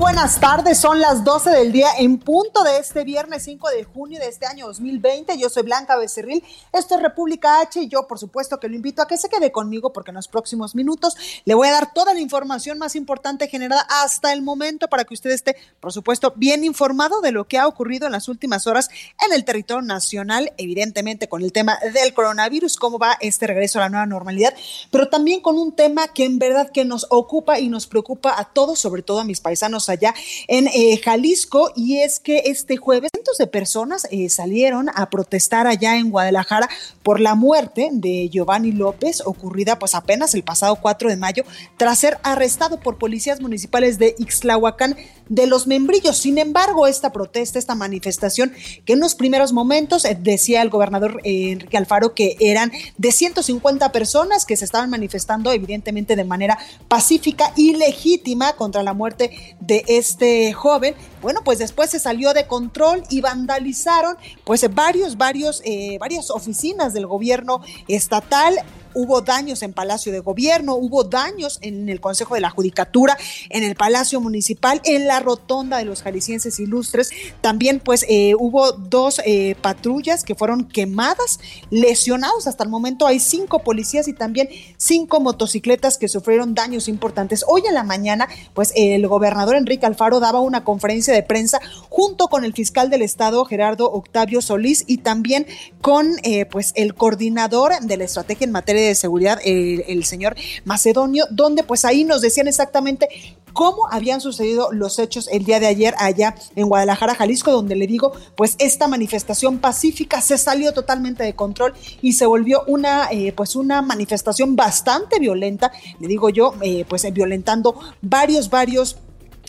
Buenas tardes. Son las 12 del día en punto de este viernes 5 de junio de este año 2020. Yo soy Blanca Becerril. Esto es República H y yo, por supuesto, que lo invito a que se quede conmigo porque en los próximos minutos le voy a dar toda la información más importante generada hasta el momento para que usted esté, por supuesto, bien informado de lo que ha ocurrido en las últimas horas en el territorio nacional, evidentemente con el tema del coronavirus, cómo va este regreso a la nueva normalidad, pero también con un tema que en verdad que nos ocupa y nos preocupa a todos, sobre todo a mis paisanos allá en eh, Jalisco y es que este jueves cientos de personas eh, salieron a protestar allá en Guadalajara por la muerte de Giovanni López ocurrida pues apenas el pasado 4 de mayo tras ser arrestado por policías municipales de Ixtlahuacán de los membrillos. Sin embargo, esta protesta, esta manifestación, que en los primeros momentos eh, decía el gobernador Enrique Alfaro que eran de 150 personas que se estaban manifestando evidentemente de manera pacífica y legítima contra la muerte de este joven, bueno, pues después se salió de control y vandalizaron pues varios, varios, eh, varias oficinas del gobierno estatal hubo daños en Palacio de Gobierno, hubo daños en el Consejo de la Judicatura, en el Palacio Municipal, en la Rotonda de los Jaliscienses Ilustres. También pues eh, hubo dos eh, patrullas que fueron quemadas, lesionados. Hasta el momento hay cinco policías y también cinco motocicletas que sufrieron daños importantes. Hoy en la mañana pues el gobernador Enrique Alfaro daba una conferencia de prensa junto con el fiscal del Estado Gerardo Octavio Solís y también con eh, pues el coordinador de la estrategia en materia de seguridad, el, señor Macedonio, donde pues ahí nos decían exactamente cómo habían sucedido los hechos el día de ayer allá en Guadalajara, Jalisco, donde le digo, pues esta manifestación pacífica se salió totalmente de control y se volvió una, eh, pues una manifestación bastante violenta, le digo yo, eh, pues violentando varios, varios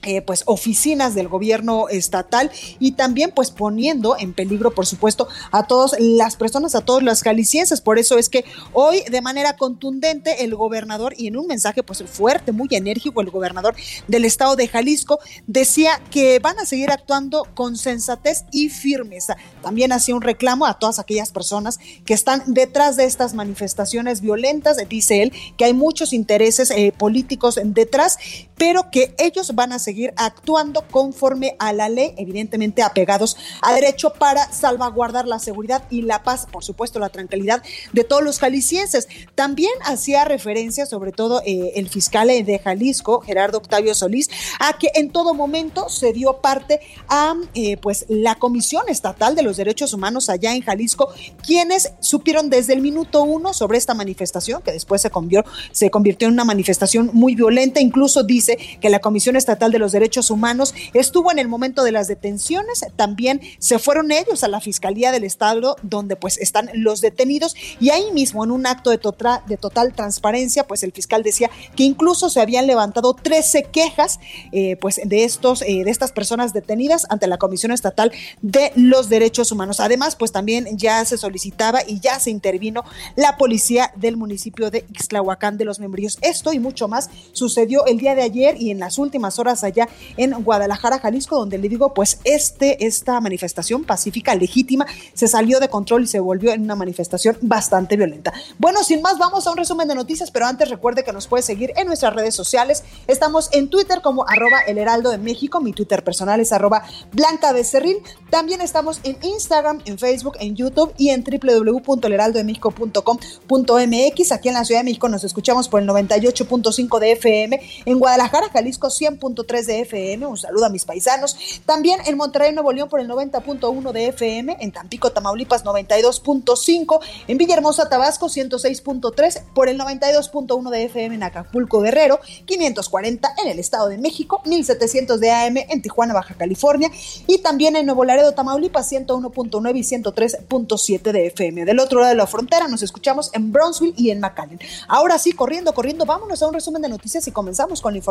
eh, pues oficinas del gobierno estatal y también pues poniendo en peligro por supuesto a todas las personas, a todos los jaliscienses. Por eso es que hoy de manera contundente el gobernador y en un mensaje pues fuerte, muy enérgico, el gobernador del estado de Jalisco decía que van a seguir actuando con sensatez y firmeza. También hacía un reclamo a todas aquellas personas que están detrás de estas manifestaciones violentas. Dice él que hay muchos intereses eh, políticos detrás, pero que ellos van a seguir actuando conforme a la ley, evidentemente apegados a derecho para salvaguardar la seguridad y la paz, por supuesto, la tranquilidad de todos los jaliscienses. También hacía referencia, sobre todo eh, el fiscal de Jalisco, Gerardo Octavio Solís, a que en todo momento se dio parte a eh, pues la Comisión Estatal de los Derechos Humanos allá en Jalisco, quienes supieron desde el minuto uno sobre esta manifestación, que después se convirtió, se convirtió en una manifestación muy violenta. Incluso dice que la Comisión Estatal de los Derechos Humanos estuvo en el momento de las detenciones, también se fueron ellos a la Fiscalía del Estado donde pues están los detenidos y ahí mismo en un acto de, total, transparencia pues el fiscal decía que incluso se habían levantado 13 quejas eh, pues de estos eh, de estas personas detenidas ante la Comisión Estatal de los Derechos Humanos. Además pues también ya se solicitaba y ya se intervino la policía del municipio de Ixtlahuacán de los Membrillos. Esto y mucho más sucedió el día de ayer y en las últimas horas allá en Guadalajara, Jalisco, donde le digo, pues este, esta manifestación pacífica, legítima, se salió de control y se volvió en una manifestación bastante violenta. Bueno, sin más, vamos a un resumen de noticias, pero antes recuerde que nos puede seguir en nuestras redes sociales. Estamos en Twitter como arroba el heraldo de México, mi Twitter personal es arroba blanca becerril. También estamos en Instagram, en Facebook, en YouTube y en www.elheraldodemexico.com.mx. Aquí en la Ciudad de México nos escuchamos por el 98.5 de FM, en Guadalajara Guadalajara, Jalisco 100.3 de FM, un saludo a mis paisanos. También en Monterrey, Nuevo León por el 90.1 de FM, en Tampico, Tamaulipas 92.5, en Villahermosa, Tabasco 106.3 por el 92.1 de FM en Acapulco, Guerrero, 540 en el Estado de México, 1700 de AM en Tijuana, Baja California y también en Nuevo Laredo, Tamaulipas 101.9 y 103.7 de FM. Del otro lado de la frontera nos escuchamos en Brownsville y en McAllen. Ahora sí, corriendo, corriendo, vámonos a un resumen de noticias y comenzamos con la información.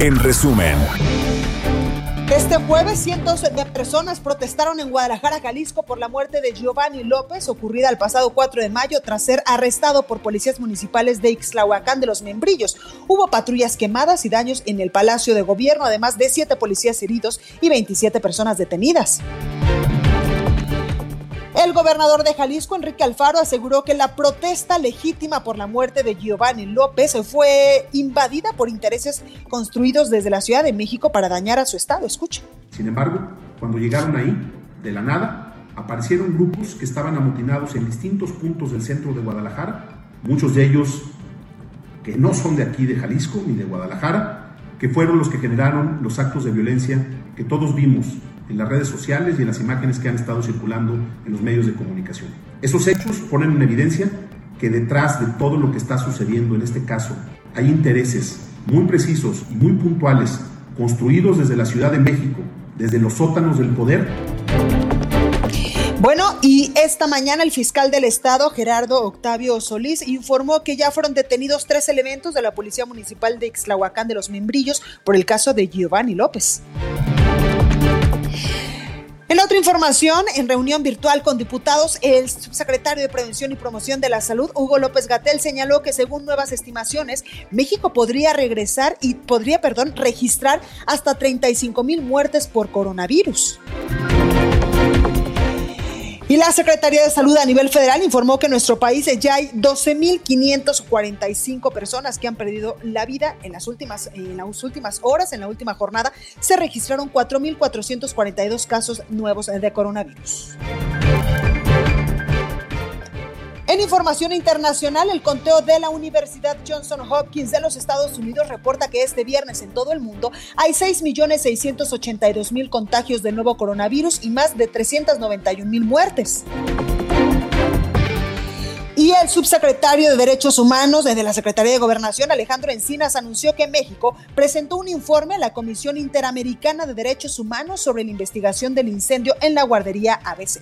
En resumen. Este jueves, cientos de personas protestaron en Guadalajara, Jalisco, por la muerte de Giovanni López, ocurrida el pasado 4 de mayo tras ser arrestado por policías municipales de Ixtlahuacán de los Membrillos. Hubo patrullas quemadas y daños en el Palacio de Gobierno, además de siete policías heridos y 27 personas detenidas. El gobernador de Jalisco, Enrique Alfaro, aseguró que la protesta legítima por la muerte de Giovanni López fue invadida por intereses construidos desde la Ciudad de México para dañar a su estado. Escuche. Sin embargo, cuando llegaron ahí, de la nada, aparecieron grupos que estaban amotinados en distintos puntos del centro de Guadalajara, muchos de ellos que no son de aquí de Jalisco ni de Guadalajara, que fueron los que generaron los actos de violencia que todos vimos en las redes sociales y en las imágenes que han estado circulando en los medios de comunicación. Esos hechos ponen en evidencia que detrás de todo lo que está sucediendo en este caso hay intereses muy precisos y muy puntuales construidos desde la Ciudad de México, desde los sótanos del poder. Bueno, y esta mañana el fiscal del estado, Gerardo Octavio Solís, informó que ya fueron detenidos tres elementos de la Policía Municipal de Ixtlahuacán de los Membrillos por el caso de Giovanni López. En otra información, en reunión virtual con diputados, el subsecretario de Prevención y Promoción de la Salud, Hugo López Gatel, señaló que según nuevas estimaciones, México podría regresar y podría, perdón, registrar hasta 35 mil muertes por coronavirus. Y la Secretaría de Salud a nivel federal informó que en nuestro país ya hay 12.545 personas que han perdido la vida en las últimas las últimas horas, en la última jornada se registraron 4.442 casos nuevos de coronavirus. En información internacional, el conteo de la Universidad Johnson Hopkins de los Estados Unidos reporta que este viernes en todo el mundo hay 6.682.000 contagios de nuevo coronavirus y más de 391.000 muertes. Y el subsecretario de Derechos Humanos de la Secretaría de Gobernación, Alejandro Encinas, anunció que México presentó un informe a la Comisión Interamericana de Derechos Humanos sobre la investigación del incendio en la guardería ABC.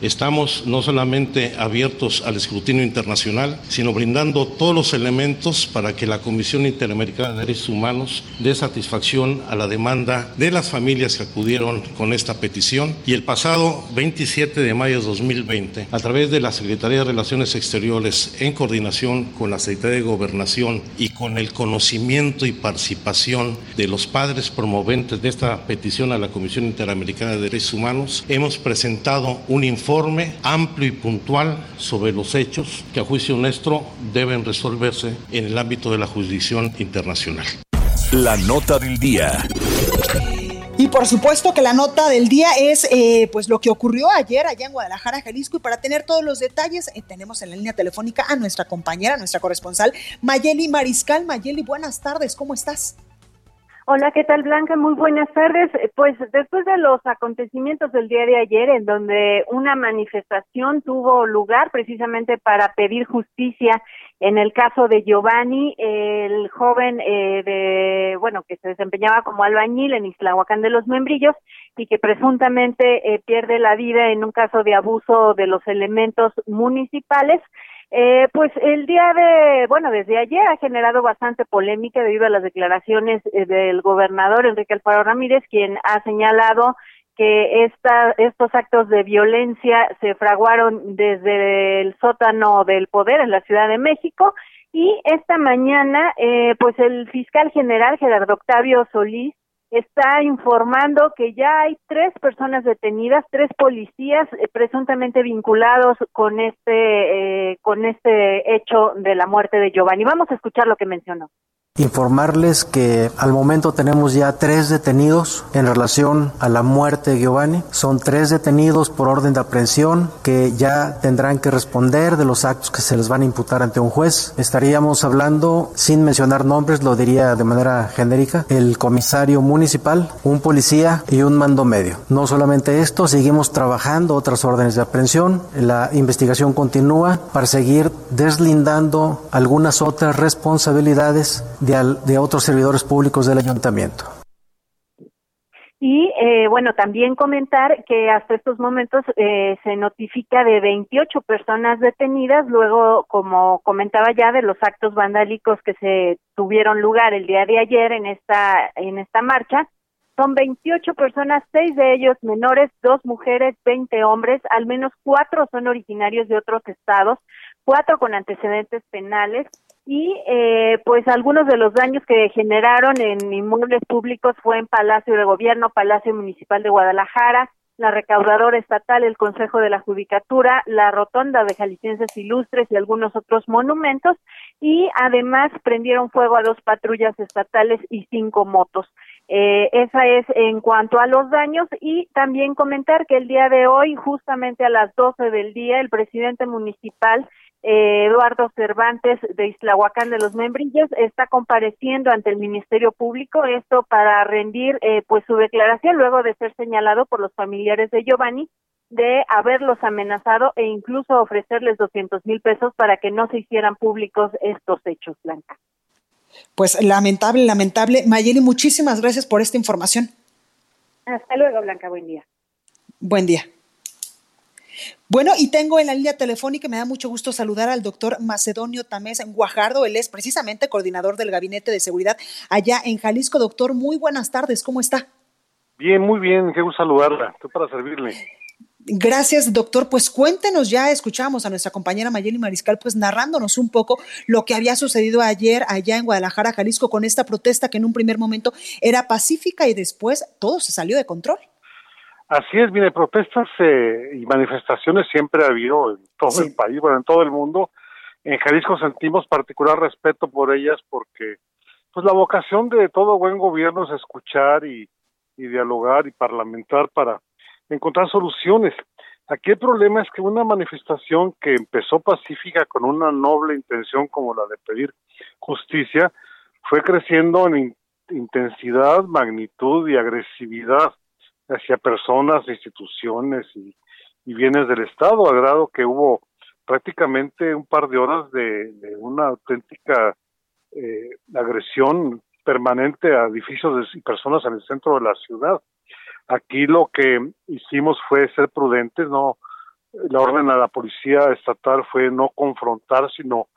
Estamos no solamente abiertos al escrutinio internacional, sino brindando todos los elementos para que la Comisión Interamericana de Derechos Humanos dé satisfacción a la demanda de las familias que acudieron con esta petición. Y el pasado 27 de mayo de 2020, a través de la Secretaría de Relaciones Exteriores, en coordinación con la Secretaría de Gobernación y con el conocimiento y participación de los padres promoventes de esta petición a la Comisión Interamericana de Derechos Humanos, hemos presentado un informe informe amplio y puntual sobre los hechos que a juicio nuestro deben resolverse en el ámbito de la jurisdicción internacional. La nota del día. Y por supuesto que la nota del día es eh, pues lo que ocurrió ayer allá en Guadalajara, Jalisco. Y para tener todos los detalles, eh, tenemos en la línea telefónica a nuestra compañera, nuestra corresponsal, Mayeli Mariscal. Mayeli, buenas tardes, ¿cómo estás? Hola, ¿qué tal Blanca? Muy buenas tardes. Eh, pues después de los acontecimientos del día de ayer, en donde una manifestación tuvo lugar precisamente para pedir justicia en el caso de Giovanni, el joven eh, de, bueno, que se desempeñaba como albañil en Islahuacán de los Membrillos y que presuntamente eh, pierde la vida en un caso de abuso de los elementos municipales, eh, pues el día de, bueno, desde ayer ha generado bastante polémica debido a las declaraciones eh, del gobernador Enrique Alfaro Ramírez, quien ha señalado que esta, estos actos de violencia se fraguaron desde el sótano del poder en la Ciudad de México. Y esta mañana, eh, pues el fiscal general Gerardo Octavio Solís está informando que ya hay tres personas detenidas, tres policías eh, presuntamente vinculados con este eh, con este hecho de la muerte de Giovanni. Vamos a escuchar lo que mencionó. Informarles que al momento tenemos ya tres detenidos en relación a la muerte de Giovanni. Son tres detenidos por orden de aprehensión que ya tendrán que responder de los actos que se les van a imputar ante un juez. Estaríamos hablando, sin mencionar nombres, lo diría de manera genérica, el comisario municipal, un policía y un mando medio. No solamente esto, seguimos trabajando otras órdenes de aprehensión. La investigación continúa para seguir deslindando algunas otras responsabilidades de, otros servidores públicos del ayuntamiento. Y eh, bueno, también comentar que hasta estos momentos eh, se notifica de 28 personas detenidas, luego, como comentaba ya, de los actos vandálicos que se tuvieron lugar el día de ayer en esta, en esta marcha. Son 28 personas, seis de ellos menores, dos mujeres, 20 hombres, al menos cuatro son originarios de otros estados, cuatro con antecedentes penales y eh, pues algunos de los daños que generaron en inmuebles públicos fue en Palacio de Gobierno, Palacio Municipal de Guadalajara, la recaudadora estatal, el Consejo de la Judicatura, la Rotonda de Jaliscienses Ilustres y algunos otros monumentos y además prendieron fuego a dos patrullas estatales y cinco motos. Eh, esa es en cuanto a los daños y también comentar que el día de hoy, justamente a las 12 del día, el presidente municipal Eduardo Cervantes de Islahuacán de los Membrillos está compareciendo ante el Ministerio Público esto para rendir eh, pues su declaración luego de ser señalado por los familiares de Giovanni de haberlos amenazado e incluso ofrecerles 200 mil pesos para que no se hicieran públicos estos hechos, Blanca. Pues lamentable, lamentable. Mayeli, muchísimas gracias por esta información. Hasta luego, Blanca. Buen día. Buen día. Bueno, y tengo en la línea telefónica, me da mucho gusto saludar al doctor Macedonio Tamés Guajardo. Él es precisamente coordinador del Gabinete de Seguridad allá en Jalisco. Doctor, muy buenas tardes, ¿cómo está? Bien, muy bien, qué gusto saludarla. Estoy para servirle. Gracias, doctor. Pues cuéntenos, ya escuchamos a nuestra compañera Mayeli Mariscal, pues narrándonos un poco lo que había sucedido ayer allá en Guadalajara, Jalisco, con esta protesta que en un primer momento era pacífica y después todo se salió de control. Así es, mire, protestas eh, y manifestaciones siempre ha habido en todo el país, bueno, en todo el mundo. En Jalisco sentimos particular respeto por ellas porque pues la vocación de todo buen gobierno es escuchar y, y dialogar y parlamentar para encontrar soluciones. Aquí el problema es que una manifestación que empezó pacífica con una noble intención como la de pedir justicia fue creciendo en intensidad, magnitud y agresividad hacia personas, instituciones y, bienes del Estado, a grado que hubo prácticamente un par de horas de, una auténtica eh, agresión permanente a edificios y personas en el centro de la ciudad. Aquí lo que hicimos fue ser prudentes, no la orden a la policía estatal fue no confrontar, sino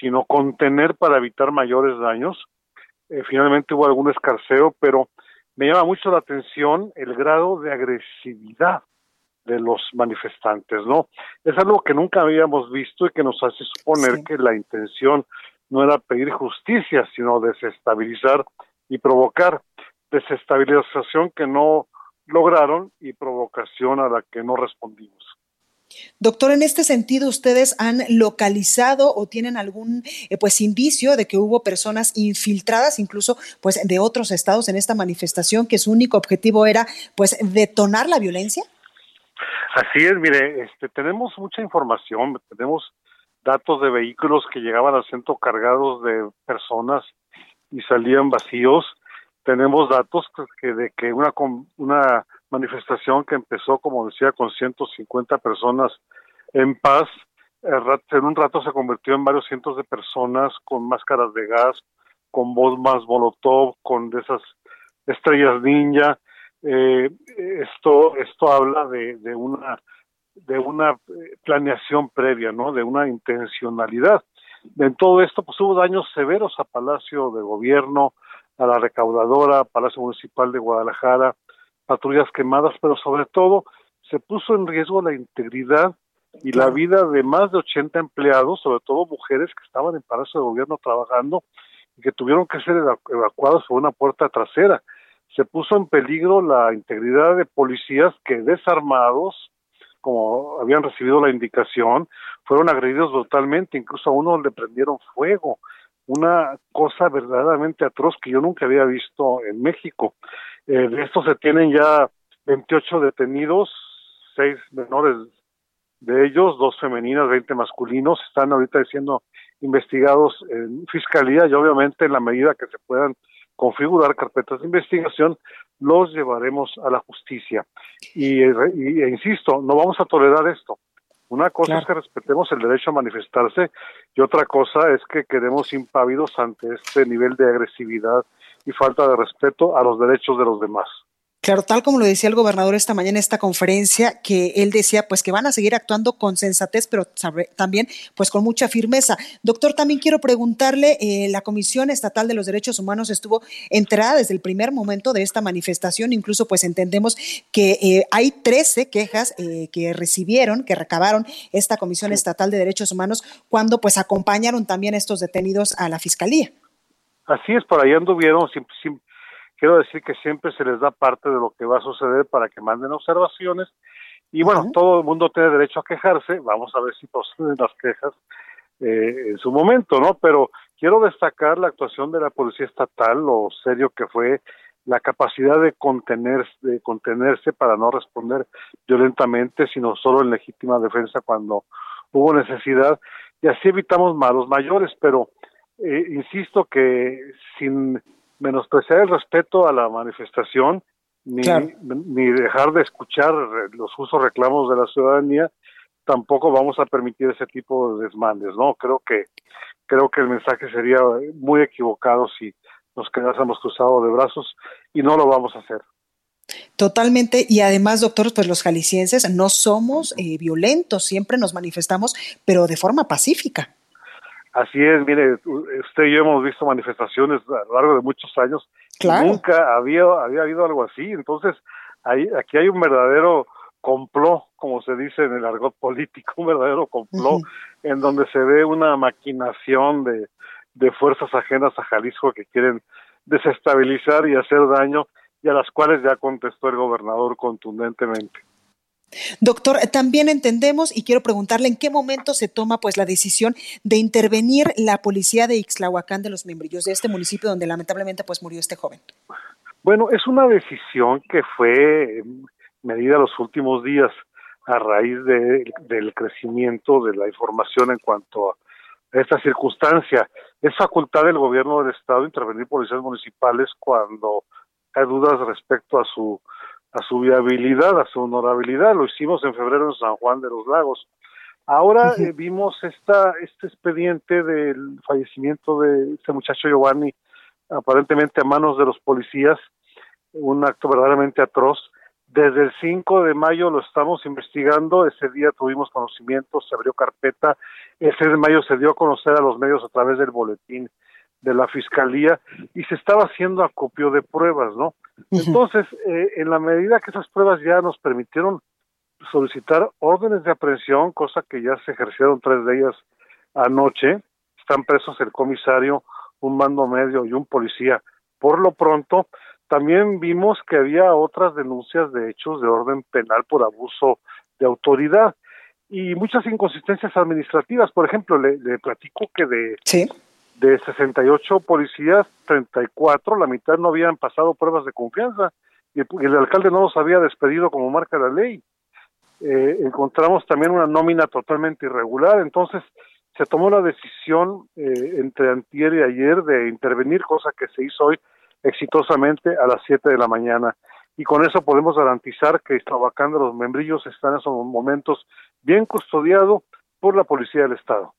sino contener para evitar mayores daños. Eh, finalmente hubo algún escarceo, pero me llama mucho la atención el grado de agresividad de los manifestantes, ¿no? Es algo que nunca habíamos visto y que nos hace suponer que la intención no era pedir justicia, sino desestabilizar y provocar desestabilización que no lograron y provocación a la que no respondimos. Doctor, en este sentido, ¿ustedes han localizado o tienen algún eh, pues indicio de que hubo personas infiltradas, incluso pues de otros estados en esta manifestación, que su único objetivo era pues detonar la violencia? Así es, mire, este, tenemos mucha información, tenemos datos de vehículos que llegaban al centro cargados de personas y salían vacíos. Tenemos datos que de que una una manifestación que empezó, como decía, con 150 personas en paz. En un rato se convirtió en varios cientos de personas con máscaras de gas, con más molotov, con de esas estrellas ninja. Eh, esto esto habla de, de una de una eh, planeación previa, ¿no? De una intencionalidad. En todo esto, pues hubo daños severos a Palacio de Gobierno, a la recaudadora, Palacio Municipal de Guadalajara, patrullas quemadas, pero sobre todo se puso en riesgo la integridad y la vida de más de 80 empleados, sobre todo mujeres que estaban en Palacio de Gobierno trabajando y que tuvieron que ser evacuados por una puerta trasera. Se puso en peligro la integridad de policías que desarmados, como habían recibido la indicación, fueron agredidos brutalmente, incluso a uno le prendieron fuego. una cosa verdaderamente atroz que yo nunca había visto en México. Eh, de estos se tienen ya 28 detenidos, seis menores de ellos, dos femeninas, 20 masculinos, están ahorita siendo investigados en fiscalía y obviamente en la medida que se puedan configurar carpetas de investigación, los llevaremos a la justicia. Y, y e insisto, no vamos a tolerar esto. Una cosa es que respetemos el derecho a manifestarse y otra cosa es que quedemos impávidos ante este nivel de agresividad y falta de respeto a los derechos de los demás. Claro, tal como lo decía el gobernador esta mañana en esta conferencia, que él decía pues que van a seguir actuando con sensatez, pero también pues con mucha firmeza. Doctor, también quiero preguntarle, eh, la Comisión Estatal de los Derechos Humanos estuvo enterada desde el primer momento de esta manifestación, incluso pues entendemos que eh, hay 13 quejas eh, que recibieron, que recabaron esta Comisión Estatal de Derechos Humanos cuando pues acompañaron también a estos detenidos a la Fiscalía. Así es, por ahí anduvieron, quiero decir que siempre se les da parte de lo que va a suceder para que manden observaciones. Y bueno, todo el mundo tiene derecho a quejarse, vamos a ver si proceden las quejas eh, en su momento, ¿no? Pero quiero destacar la actuación de la Policía Estatal, lo serio que fue la capacidad de contenerse, de contenerse para no responder violentamente, sino solo en legítima defensa cuando hubo necesidad, y así evitamos malos mayores, pero eh, insisto que sin menospreciar el respeto a la manifestación, ni, ni dejar de escuchar los usos reclamos de la ciudadanía, tampoco vamos a permitir ese tipo de desmandes, ¿no? Creo que creo que el mensaje sería muy equivocado si nos quedásemos cruzados de brazos y no lo vamos a hacer. Totalmente, y además, doctor, pues los jaliscienses no somos eh, violentos, siempre nos manifestamos, pero de forma pacífica. Así es, mire, usted y yo hemos visto manifestaciones a lo largo de muchos años. Nunca había, había habido algo así. Entonces, hay, aquí hay un verdadero complot, como se dice en el argot político, un verdadero complot, en donde se ve una maquinación de, de fuerzas ajenas a Jalisco que quieren desestabilizar y hacer daño, y a las cuales ya contestó el gobernador contundentemente. Doctor, también entendemos y quiero preguntarle en qué momento se toma pues la decisión de intervenir la policía de Ixtlahuacán de los Membrillos, de este municipio donde lamentablemente pues murió este joven. Bueno, es una decisión que fue medida los últimos días a raíz de, del crecimiento de la información en cuanto a esta circunstancia. Es facultad del gobierno del estado intervenir policías municipales cuando hay dudas respecto a su a su viabilidad, a su honorabilidad. Lo hicimos en febrero en San Juan de los Lagos. Ahora eh, vimos esta, este expediente del fallecimiento de este muchacho Giovanni, aparentemente a manos de los policías, un acto verdaderamente atroz. Desde el 5 de mayo lo estamos investigando, ese día tuvimos conocimiento, se abrió carpeta, ese 6 de mayo se dio a conocer a los medios a través del boletín de la fiscalía y se estaba haciendo acopio de pruebas, ¿no? Entonces, eh, en la medida que esas pruebas ya nos permitieron solicitar órdenes de aprehensión, cosa que ya se ejercieron tres de ellas anoche, están presos el comisario, un mando medio y un policía. Por lo pronto, también vimos que había otras denuncias de hechos de orden penal por abuso de autoridad y muchas inconsistencias administrativas. Por ejemplo, le, le platico que de ¿Sí? De 68 policías, 34, la mitad no habían pasado pruebas de confianza y el, alcalde no los había despedido como marca la ley. Eh, encontramos también una nómina totalmente irregular, entonces se tomó la decisión eh, entre antier y ayer de intervenir, cosa que se hizo hoy exitosamente a las 7 de la mañana. Y con eso podemos garantizar que Estabacán de los Membrillos está en esos momentos bien custodiado por la Policía del Estado.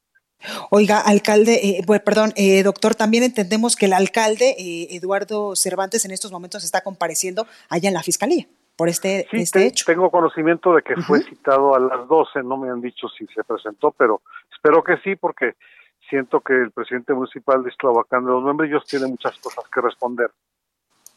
Oiga, alcalde, eh, perdón, eh, doctor, también entendemos que el alcalde eh, Eduardo Cervantes en estos momentos está compareciendo allá en la fiscalía por este, este hecho. Tengo conocimiento de que fue citado a las 12, no me han dicho si se presentó, pero espero que sí, porque siento que el presidente municipal de Esclavacán de los Membrillos tiene muchas cosas que responder.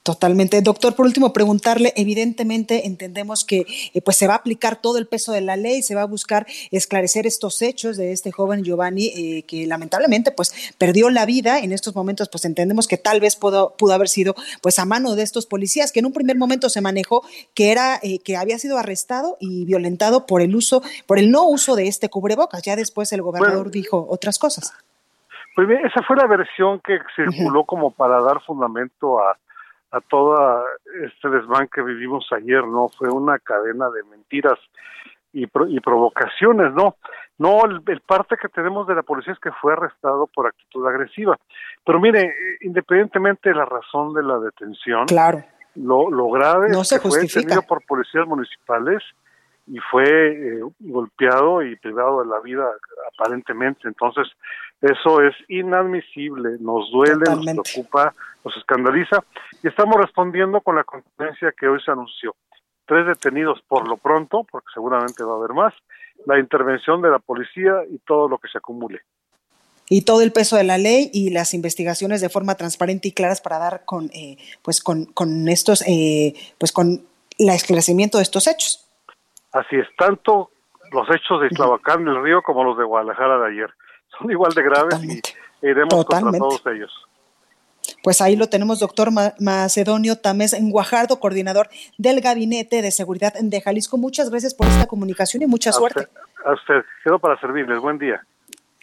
Totalmente. Doctor, por último, preguntarle, evidentemente entendemos que eh, pues se va a aplicar todo el peso de la ley, se va a buscar esclarecer estos hechos de este joven Giovanni eh, que lamentablemente pues perdió la vida en estos momentos, pues entendemos que tal vez pudo, pudo haber sido pues a mano de estos policías, que en un primer momento se manejó que era eh, que había sido arrestado y violentado por el uso, por el no uso de este cubrebocas. Ya después el gobernador dijo otras cosas. esa fue la versión que circuló como para dar fundamento a, a todo este desmán que vivimos ayer, ¿no? Fue una cadena de mentiras y, y provocaciones, ¿no? No, el, parte que tenemos de la policía es que fue arrestado por actitud agresiva. Pero mire, independientemente de la razón de la detención, claro. lo, lo grave no es que fue detenido por policías municipales y fue eh, golpeado y privado de la vida aparentemente. Entonces, eso es inadmisible, nos duele, nos preocupa, nos escandaliza y estamos respondiendo con la conferencia que hoy se anunció. Tres detenidos por lo pronto, porque seguramente va a haber más, la intervención de la policía y todo lo que se acumule. Y todo el peso de la ley y las investigaciones de forma transparente y claras para dar con, eh, pues con, con estos, eh, pues con el esclarecimiento de estos hechos. Así es, tanto los hechos de Islavacán del Río como los de Guadalajara de ayer. Son igual de graves y iremos contra todos ellos. Pues ahí lo tenemos, doctor Macedonio Tamés Guajardo, coordinador del Gabinete de Seguridad de Jalisco. Muchas gracias por esta comunicación y mucha suerte. a usted, quedo para servirles. Buen día.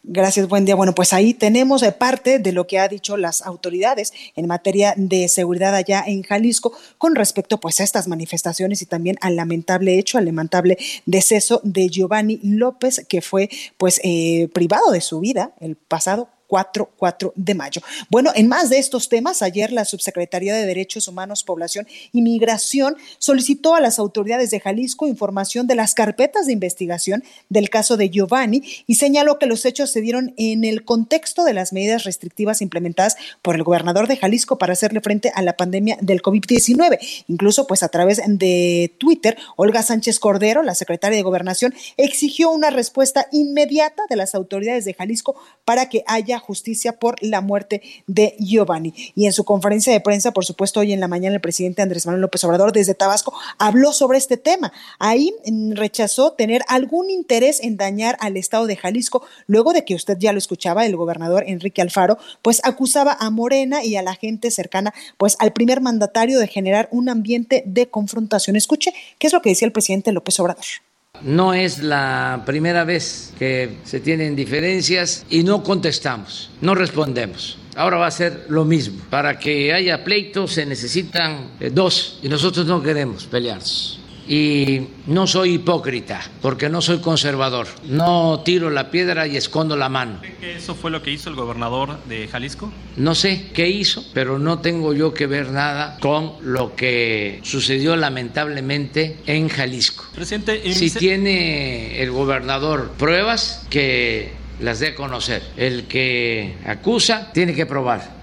Gracias, buen día. Bueno, pues ahí tenemos eh, parte de lo que ha dicho las autoridades en materia de seguridad allá en Jalisco con respecto pues a estas manifestaciones y también al lamentable hecho, al lamentable deceso de Giovanni López, que fue pues eh, privado de su vida el pasado 4, 4 de mayo. Bueno, en más de estos temas, ayer la Subsecretaría de Derechos Humanos, Población y Migración solicitó a las autoridades de Jalisco información de las carpetas de investigación del caso de Giovanni y señaló que los hechos se dieron en el contexto de las medidas restrictivas implementadas por el gobernador de Jalisco para hacerle frente a la pandemia del COVID-19. Incluso, pues a través de Twitter, Olga Sánchez Cordero, la secretaria de Gobernación, exigió una respuesta inmediata de las autoridades de Jalisco para que haya justicia por la muerte de Giovanni. Y en su conferencia de prensa, por supuesto, hoy en la mañana el presidente Andrés Manuel López Obrador desde Tabasco habló sobre este tema. Ahí mm, rechazó tener algún interés en dañar al estado de Jalisco, luego de que usted ya lo escuchaba, el gobernador Enrique Alfaro, pues acusaba a Morena y a la gente cercana, pues al primer mandatario de generar un ambiente de confrontación. Escuche qué es lo que decía el presidente López Obrador. No es la primera vez que se tienen diferencias y no contestamos, no respondemos. Ahora va a ser lo mismo. Para que haya pleito se necesitan eh, dos y nosotros no queremos pelearnos y no soy hipócrita porque no soy conservador. No tiro la piedra y escondo la mano. ¿Cree que eso fue lo que hizo el gobernador de Jalisco? No sé qué hizo, pero no tengo yo que ver nada con lo que sucedió lamentablemente en Jalisco. Presidente, si tiene el gobernador pruebas que las dé a conocer. El que acusa tiene que probar.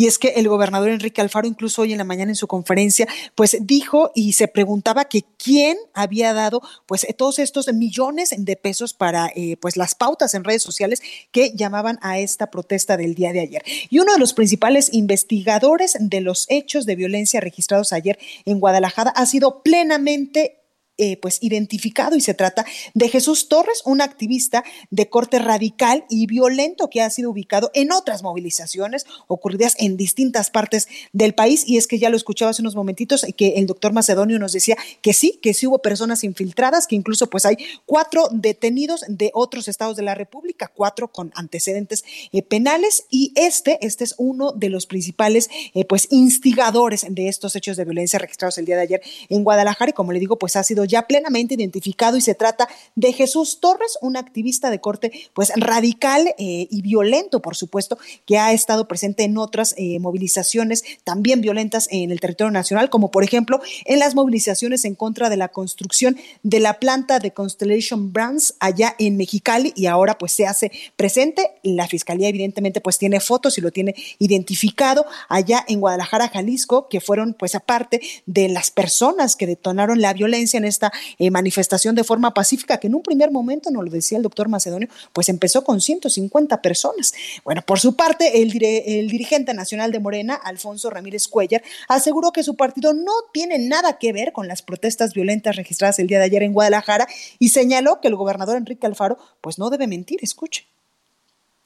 Y es que el gobernador Enrique Alfaro, incluso hoy en la mañana en su conferencia, pues dijo y se preguntaba que quién había dado pues todos estos millones de pesos para eh, pues las pautas en redes sociales que llamaban a esta protesta del día de ayer. Y uno de los principales investigadores de los hechos de violencia registrados ayer en Guadalajara ha sido plenamente eh, pues identificado y se trata de Jesús Torres, un activista de corte radical y violento que ha sido ubicado en otras movilizaciones ocurridas en distintas partes del país. Y es que ya lo escuchaba hace unos momentitos que el doctor Macedonio nos decía que sí, que sí hubo personas infiltradas, que incluso pues hay cuatro detenidos de otros estados de la República, cuatro con antecedentes eh, penales y este, este es uno de los principales eh, pues instigadores de estos hechos de violencia registrados el día de ayer en Guadalajara y como le digo pues ha sido ya plenamente identificado y se trata de Jesús Torres, un activista de corte pues radical eh, y violento, por supuesto, que ha estado presente en otras eh, movilizaciones también violentas en el territorio nacional, como por ejemplo en las movilizaciones en contra de la construcción de la planta de Constellation Brands allá en Mexicali y ahora pues se hace presente. La fiscalía evidentemente pues tiene fotos y lo tiene identificado allá en Guadalajara, Jalisco, que fueron pues aparte de las personas que detonaron la violencia en este esta eh, manifestación de forma pacífica, que en un primer momento, nos lo decía el doctor Macedonio, pues empezó con 150 personas. Bueno, por su parte, el, el dirigente nacional de Morena, Alfonso Ramírez Cuellar, aseguró que su partido no tiene nada que ver con las protestas violentas registradas el día de ayer en Guadalajara y señaló que el gobernador Enrique Alfaro pues no debe mentir, escuche.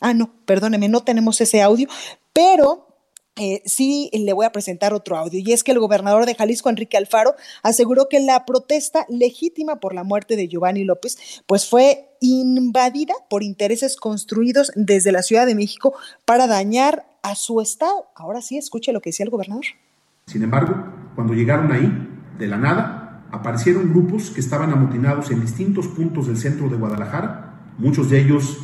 Ah, no, perdóneme, no tenemos ese audio, pero eh, sí le voy a presentar otro audio y es que el gobernador de Jalisco, Enrique Alfaro, aseguró que la protesta legítima por la muerte de Giovanni López pues fue invadida por intereses construidos desde la Ciudad de México para dañar a su estado. Ahora sí, escuche lo que decía el gobernador. Sin embargo, cuando llegaron ahí, de la nada, aparecieron grupos que estaban amotinados en distintos puntos del centro de Guadalajara, muchos de ellos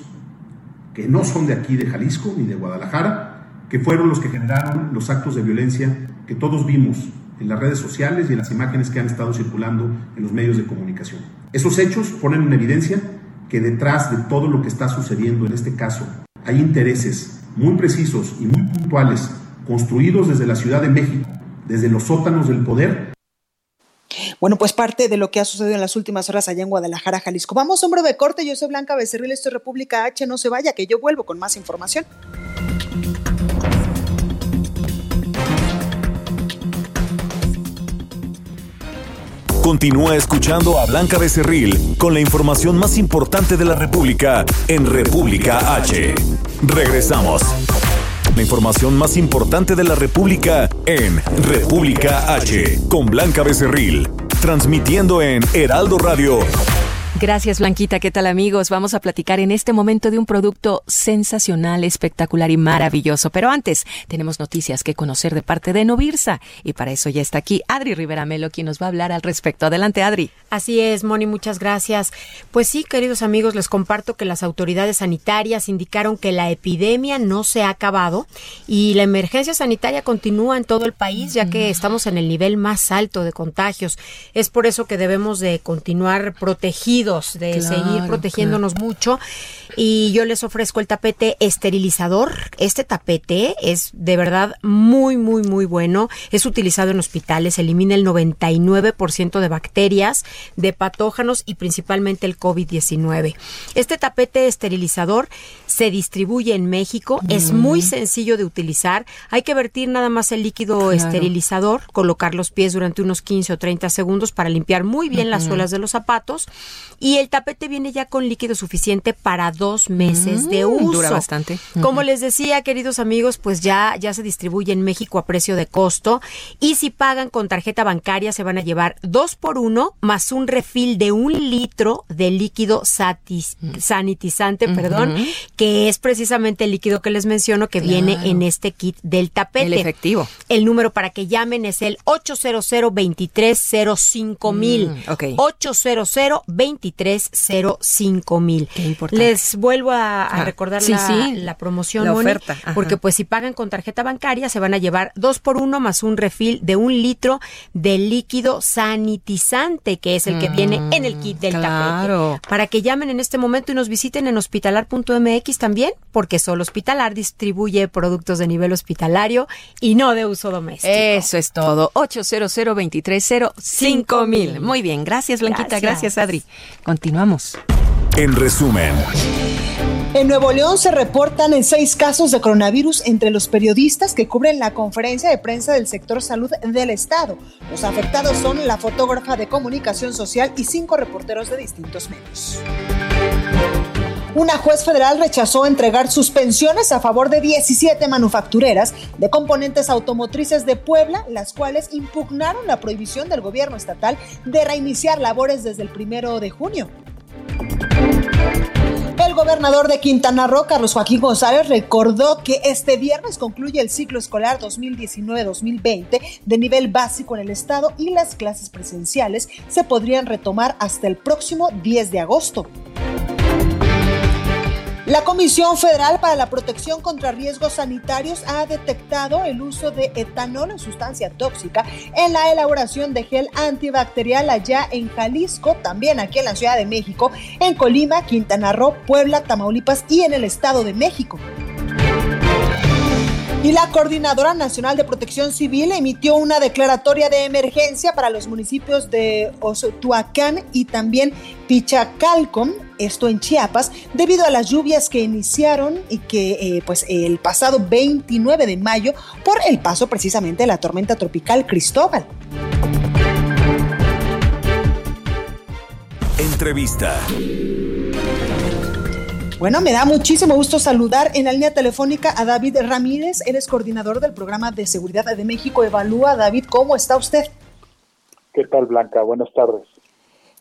que no son de aquí de Jalisco ni de Guadalajara, que fueron los que generaron los actos de violencia que todos vimos en las redes sociales y en las imágenes que han estado circulando en los medios de comunicación. Esos hechos ponen en evidencia que detrás de todo lo que está sucediendo en este caso hay intereses muy precisos y muy puntuales construidos desde la Ciudad de México, desde los sótanos del poder bueno, pues parte de lo que ha sucedido en las últimas horas allá en Guadalajara, Jalisco. Vamos, hombre de corte, yo soy Blanca Becerril, esto es República H, no se vaya, que yo vuelvo con más información. Continúa escuchando a Blanca Becerril con la información más importante de la República en República H. Regresamos. La información más importante de la República en República H con Blanca Becerril, transmitiendo en Heraldo Radio Gracias, Blanquita. ¿Qué tal, amigos? Vamos a platicar en este momento de un producto sensacional, espectacular y maravilloso. Pero antes, tenemos noticias que conocer de parte de Novirsa. Y para eso ya está aquí Adri Rivera Melo, quien nos va a hablar al respecto. Adelante, Adri. Así es, Moni, muchas gracias. Pues sí, queridos amigos, les comparto que las autoridades sanitarias indicaron que la epidemia no se ha acabado y la emergencia sanitaria continúa en todo el país, ya que estamos en el nivel más alto de contagios. Es por eso que debemos de continuar protegidos de seguir protegiéndonos mucho. Y yo les ofrezco el tapete esterilizador. Este tapete es de verdad muy, muy, muy bueno. Es utilizado en hospitales, elimina el 99% de bacterias, de patógenos y principalmente el COVID-19. Este tapete esterilizador se distribuye en México, es muy sencillo de utilizar. Hay que vertir nada más el líquido esterilizador, colocar los pies durante unos 15 o 30 segundos para limpiar muy bien las suelas de los zapatos y el tapete viene ya con líquido suficiente para dos meses de mm, uso. Dura bastante. Como les decía, queridos amigos, pues ya, ya se distribuye en México a precio de costo y si pagan con tarjeta bancaria se van a llevar dos por uno más un refil de un litro de líquido mm. sanitizante, perdón, que es precisamente el líquido que les menciono que viene en este kit del tapete. El efectivo. El número para que llamen es el 800 2305 mil. Mm, ok. 800 2305 mil. Les vuelvo a, ah, recordar la, promoción, la oferta. porque pues si pagan con tarjeta bancaria se van a llevar dos por uno más un refil de un litro de líquido sanitizante, que es el que viene en el kit del tapete. Para que llamen en este momento y nos visiten en hospitalar.mx también, porque solo Hospitalar distribuye productos de nivel hospitalario y no de uso doméstico. Eso es todo. 800 230 mil. Muy bien, gracias Blanquita, gracias Adri. Continuamos. En resumen. En Nuevo León se reportan en seis casos de coronavirus entre los periodistas que cubren la conferencia de prensa del sector salud del Estado. Los afectados son la fotógrafa de comunicación social y cinco reporteros de distintos medios. Una juez federal rechazó entregar suspensiones a favor de 17 manufactureras de componentes automotrices de Puebla, las cuales impugnaron la prohibición del gobierno estatal de reiniciar labores desde el primero de junio. El gobernador de Quintana Roo, Carlos Joaquín González, recordó que este viernes concluye el ciclo escolar 2019-2020 de nivel básico en el estado y las clases presenciales se podrían retomar hasta el próximo 10 de agosto. La Comisión Federal para la Protección contra Riesgos Sanitarios ha detectado el uso de etanol, sustancia tóxica, en la elaboración de gel antibacterial allá en Jalisco, también aquí en la Ciudad de México, en Colima, Quintana Roo, Puebla, Tamaulipas y en el Estado de México. Y la Coordinadora Nacional de Protección Civil emitió una declaratoria de emergencia para los municipios de Ozotuacán y también Pichacalco, esto en Chiapas, debido a las lluvias que iniciaron y que eh, pues el pasado 29 de mayo por el paso precisamente de la tormenta tropical Cristóbal. Entrevista. Bueno, me da muchísimo gusto saludar en la línea telefónica a David Ramírez, eres coordinador del programa de seguridad de México Evalúa. David, ¿cómo está usted? ¿Qué tal, Blanca? Buenas tardes.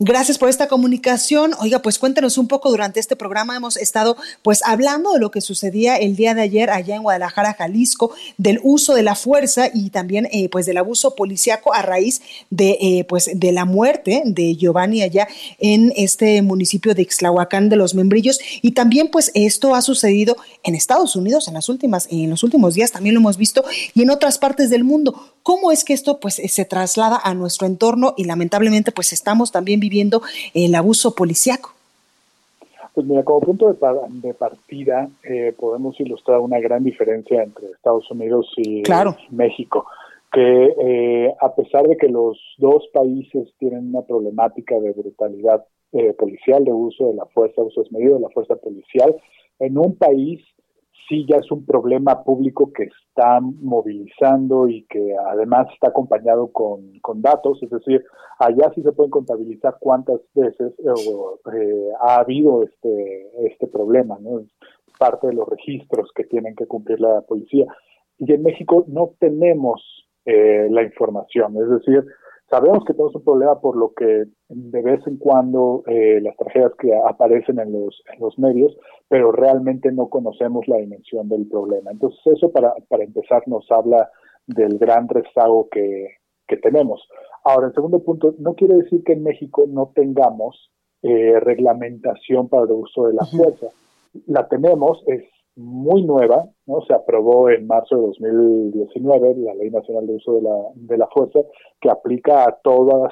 Gracias por esta comunicación. Oiga, pues cuéntenos un poco durante este programa. Hemos estado pues hablando de lo que sucedía el día de ayer allá en Guadalajara, Jalisco, del uso de la fuerza y también eh, pues del abuso policiaco a raíz de eh, pues de la muerte de Giovanni allá en este municipio de Ixtlahuacán de los Membrillos y también pues esto ha sucedido en Estados Unidos en las últimas en los últimos días también lo hemos visto y en otras partes del mundo. ¿Cómo es que esto pues se traslada a nuestro entorno y lamentablemente pues estamos también viviendo el abuso policiaco? Pues mira, como punto de, partida eh, podemos ilustrar una gran diferencia entre Estados Unidos y México, que eh, a pesar de que los dos países tienen una problemática de brutalidad eh, policial, de uso de la fuerza, uso desmedido de la fuerza policial, en un país sí ya es un problema público que está movilizando y que además está acompañado con, datos, es decir, allá sí se pueden contabilizar cuántas veces eh, eh, ha habido este, este problema, ¿no? Es parte de los registros que tienen que cumplir la policía. Y en México no tenemos eh, la información, es decir, Sabemos que tenemos un problema por lo que de vez en cuando eh, las tragedias que aparecen en los, en los medios, pero realmente no conocemos la dimensión del problema. Entonces eso para, para empezar nos habla del gran rezago que, que tenemos. Ahora, el segundo punto, no quiere decir que en México no tengamos eh, reglamentación para el uso de la fuerza. La tenemos, es muy nueva, ¿no? Se aprobó en marzo de 2019 la Ley Nacional de Uso de la, de la Fuerza, que aplica a todos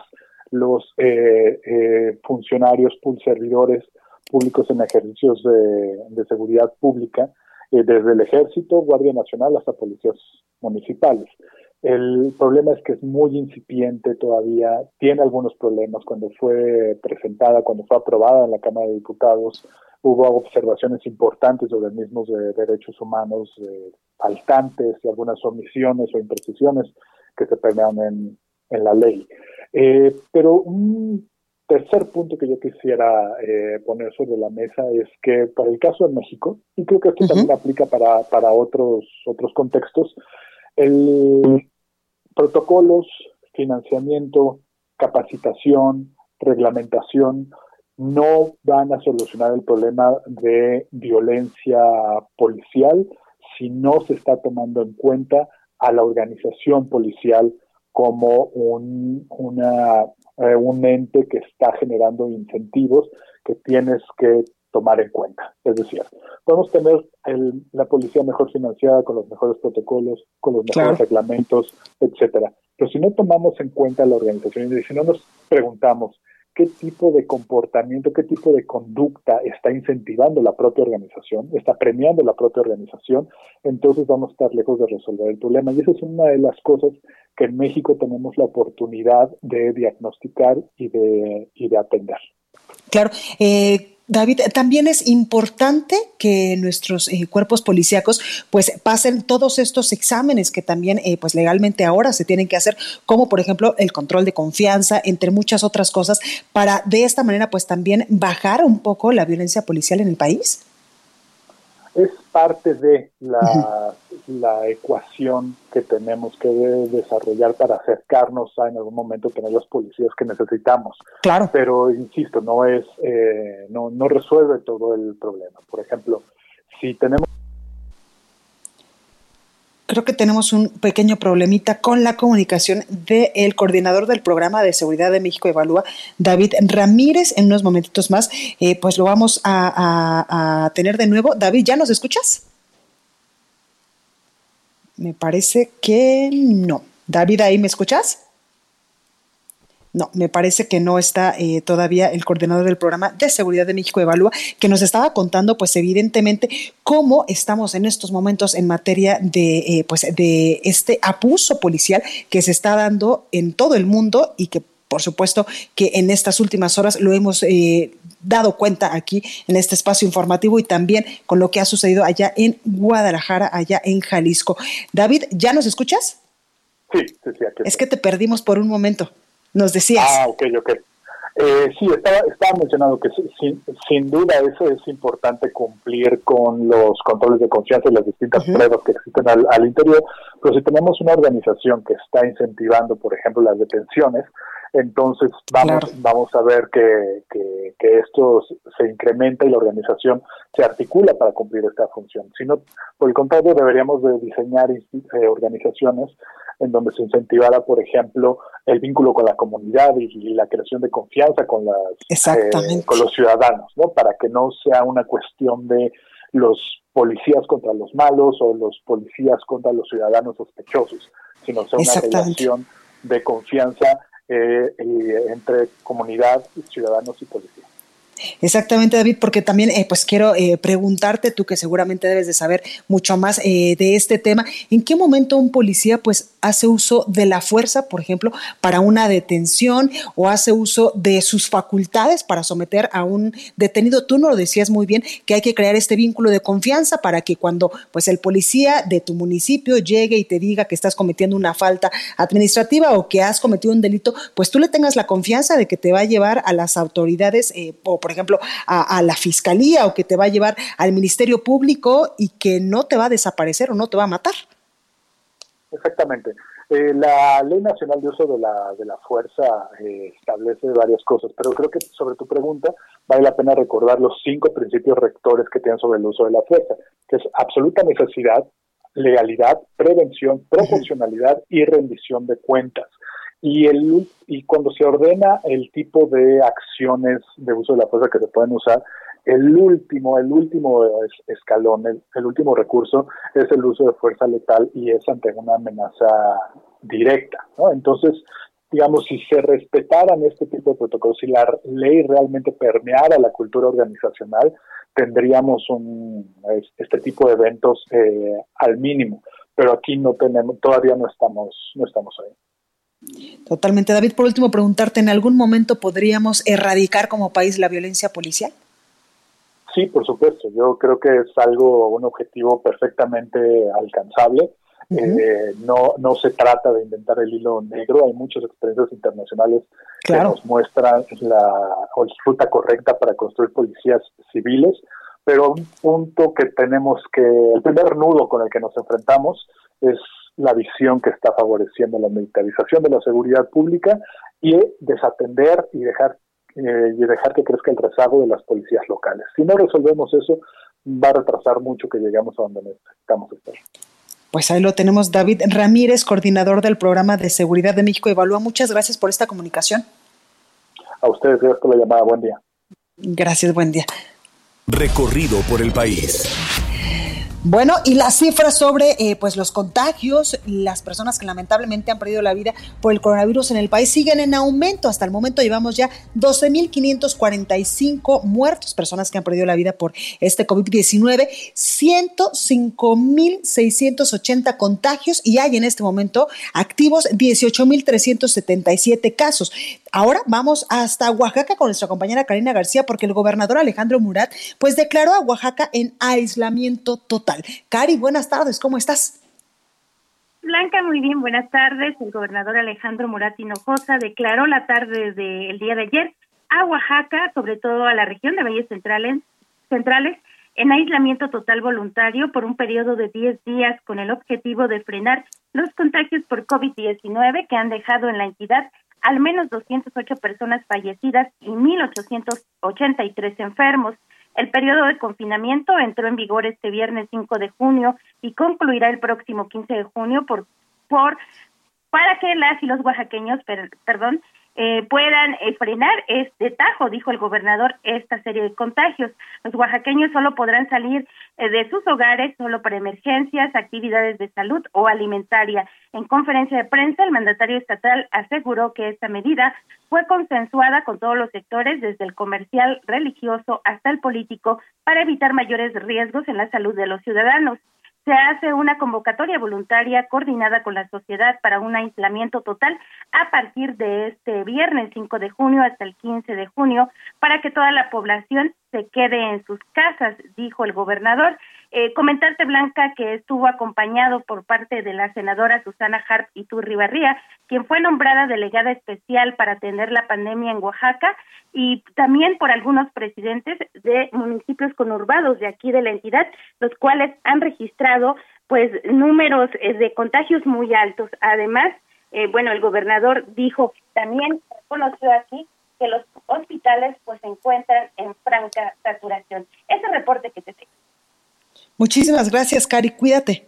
los eh, eh, funcionarios, servidores públicos en ejercicios de, seguridad pública, eh, desde el Ejército, Guardia Nacional hasta policías municipales. El problema es que es muy incipiente todavía, tiene algunos problemas. Cuando fue presentada, cuando fue aprobada en la Cámara de Diputados, hubo observaciones importantes sobre mismos de derechos humanos eh, faltantes y algunas omisiones o imprecisiones que se permean en, en la ley. Eh, pero un tercer punto que yo quisiera eh, poner sobre la mesa es que para el caso de México, y creo que esto también aplica para, para otros, otros contextos, el protocolos, financiamiento, capacitación, reglamentación, no van a solucionar el problema de violencia policial si no se está tomando en cuenta a la organización policial como un, una, eh, un ente que está generando incentivos que tienes que tomar en cuenta. Es decir, podemos tener la policía mejor financiada, con los mejores protocolos, con los mejores reglamentos, etcétera. Pero si no tomamos en cuenta la organización y si no nos preguntamos qué tipo de comportamiento, qué tipo de conducta está incentivando la propia organización, está premiando la propia organización, entonces vamos a estar lejos de resolver el problema. Y esa es una de las cosas que en México tenemos la oportunidad de diagnosticar y de, y de atender. Claro. Eh, David, también es importante que nuestros eh, cuerpos policíacos pues pasen todos estos exámenes que también eh, pues legalmente ahora se tienen que hacer, como por ejemplo el control de confianza, entre muchas otras cosas, para de esta manera pues también bajar un poco la violencia policial en el país es parte de la, ecuación que tenemos que desarrollar para acercarnos a en algún momento tener los policías que necesitamos. Claro. Pero insisto, no es, eh, no, no resuelve todo el problema. Por ejemplo, si tenemos creo que tenemos un pequeño problemita con la comunicación del coordinador del programa de seguridad de México Evalúa, David Ramírez. En unos momentitos más, eh, pues lo vamos a, a tener de nuevo. David, ¿ya nos escuchas? Me parece que no. David, ¿ahí me escuchas? No, me parece que no está eh, todavía el coordinador del programa de seguridad de México Evalúa, que nos estaba contando, pues evidentemente, cómo estamos en estos momentos en materia de, eh, pues, de este abuso policial que se está dando en todo el mundo y que por supuesto que en estas últimas horas lo hemos eh, dado cuenta aquí en este espacio informativo y también con lo que ha sucedido allá en Guadalajara, allá en Jalisco. David, ¿ya nos escuchas? Sí, sí, sí. es que te perdimos por un momento. Nos decías. Ah, ok, ok. Eh, sí, estaba, estaba mencionando que sin, sin, duda eso es importante cumplir con los controles de confianza y las distintas pruebas que existen al, al, interior, pero si tenemos una organización que está incentivando, por ejemplo, las detenciones, entonces vamos, vamos a ver que, que, esto se incrementa y la organización se articula para cumplir esta función. Sino, por el contrario, deberíamos de diseñar eh, organizaciones en donde se incentivara, por ejemplo, el vínculo con la comunidad y, la creación de confianza con, las, eh, con los ciudadanos, ¿no? Para que no sea una cuestión de los policías contra los malos o los policías contra los ciudadanos sospechosos, sino sea una relación de confianza eh, entre comunidad, ciudadanos y policía. Exactamente, David, porque también eh, pues quiero eh, preguntarte, tú que seguramente debes de saber mucho más eh, de este tema, ¿en qué momento un policía pues hace uso de la fuerza, por ejemplo, para una detención o hace uso de sus facultades para someter a un detenido? Tú no lo decías muy bien, que hay que crear este vínculo de confianza para que cuando pues el policía de tu municipio llegue y te diga que estás cometiendo una falta administrativa o que has cometido un delito, pues tú le tengas la confianza de que te va a llevar a las autoridades o por ejemplo, a, la fiscalía o que te va a llevar al Ministerio Público y que no te va a desaparecer o no te va a matar. Exactamente. Eh, la Ley Nacional de Uso de la, de la Fuerza eh, establece varias cosas, pero creo que sobre tu pregunta vale la pena recordar los cinco principios rectores que tienen sobre el uso de la fuerza, que es absoluta necesidad, legalidad, prevención, proporcionalidad y rendición de cuentas. Y, el, y cuando se ordena el tipo de acciones de uso de la fuerza que se pueden usar, el último, el último escalón, el, último recurso es el uso de fuerza letal y es ante una amenaza directa. Entonces, digamos, si se respetaran este tipo de protocolos, si la ley realmente permeara la cultura organizacional, tendríamos un, este tipo de eventos eh, al mínimo. Pero aquí no tenemos, todavía no estamos, no estamos ahí. Totalmente. David, por último, preguntarte, ¿en algún momento podríamos erradicar como país la violencia policial? Sí, por supuesto. Yo creo que es algo, un objetivo perfectamente alcanzable. Eh, no, no se trata de inventar el hilo negro. Hay muchas experiencias internacionales que nos muestran la, ruta correcta para construir policías civiles. Pero un punto que tenemos que, el primer nudo con el que nos enfrentamos es la visión que está favoreciendo la militarización de la seguridad pública y desatender y dejar eh, y dejar que crezca el rezago de las policías locales. Si no resolvemos eso, va a retrasar mucho que lleguemos a donde necesitamos estar. Pues ahí lo tenemos, David Ramírez, coordinador del programa de seguridad de México Evalúa. Muchas gracias por esta comunicación. A ustedes, gracias por la llamada. Buen día. Gracias, buen día. Recorrido por el país. Bueno, y las cifras sobre eh, pues los contagios, las personas que lamentablemente han perdido la vida por el coronavirus en el país siguen en aumento. Hasta el momento llevamos ya 12.545 muertos, personas que han perdido la vida por este COVID-19, 105.680 contagios y hay en este momento activos 18.377 casos. Ahora vamos hasta Oaxaca con nuestra compañera Karina García porque el gobernador Alejandro Murat pues declaró a Oaxaca en aislamiento total. Cari, buenas tardes, ¿cómo estás? Blanca, muy bien, buenas tardes. El gobernador Alejandro Murat Hinojosa declaró la tarde del día de ayer a Oaxaca, sobre todo a la región de Valles Centrales, centrales en aislamiento total voluntario por un periodo de 10 días con el objetivo de frenar los contagios por COVID-19 que han dejado en la entidad al menos 208 personas fallecidas y 1.883 enfermos. El periodo de confinamiento entró en vigor este viernes 5 de junio y concluirá el próximo 15 de junio por, por para que las y los oaxaqueños, perdón, eh, puedan eh, frenar este tajo, dijo el gobernador, esta serie de contagios. Los oaxaqueños solo podrán salir eh, de sus hogares solo para emergencias, actividades de salud o alimentaria. En conferencia de prensa, el mandatario estatal aseguró que esta medida fue consensuada con todos los sectores, desde el comercial, religioso hasta el político, para evitar mayores riesgos en la salud de los ciudadanos se hace una convocatoria voluntaria coordinada con la sociedad para un aislamiento total a partir de este viernes 5 de junio hasta el 15 de junio para que toda la población se quede en sus casas, dijo el gobernador. Eh, comentarte, Blanca, que estuvo acompañado por parte de la senadora Susana Hart y Turribarría, quien fue nombrada delegada especial para atender la pandemia en Oaxaca, y también por algunos presidentes de municipios conurbados de aquí de la entidad, los cuales han registrado pues números eh, de contagios muy altos. Además, eh, bueno, el gobernador dijo también conoció aquí que los hospitales pues se encuentran en franca saturación. Ese reporte que te tengo. Muchísimas gracias, Cari. Cuídate.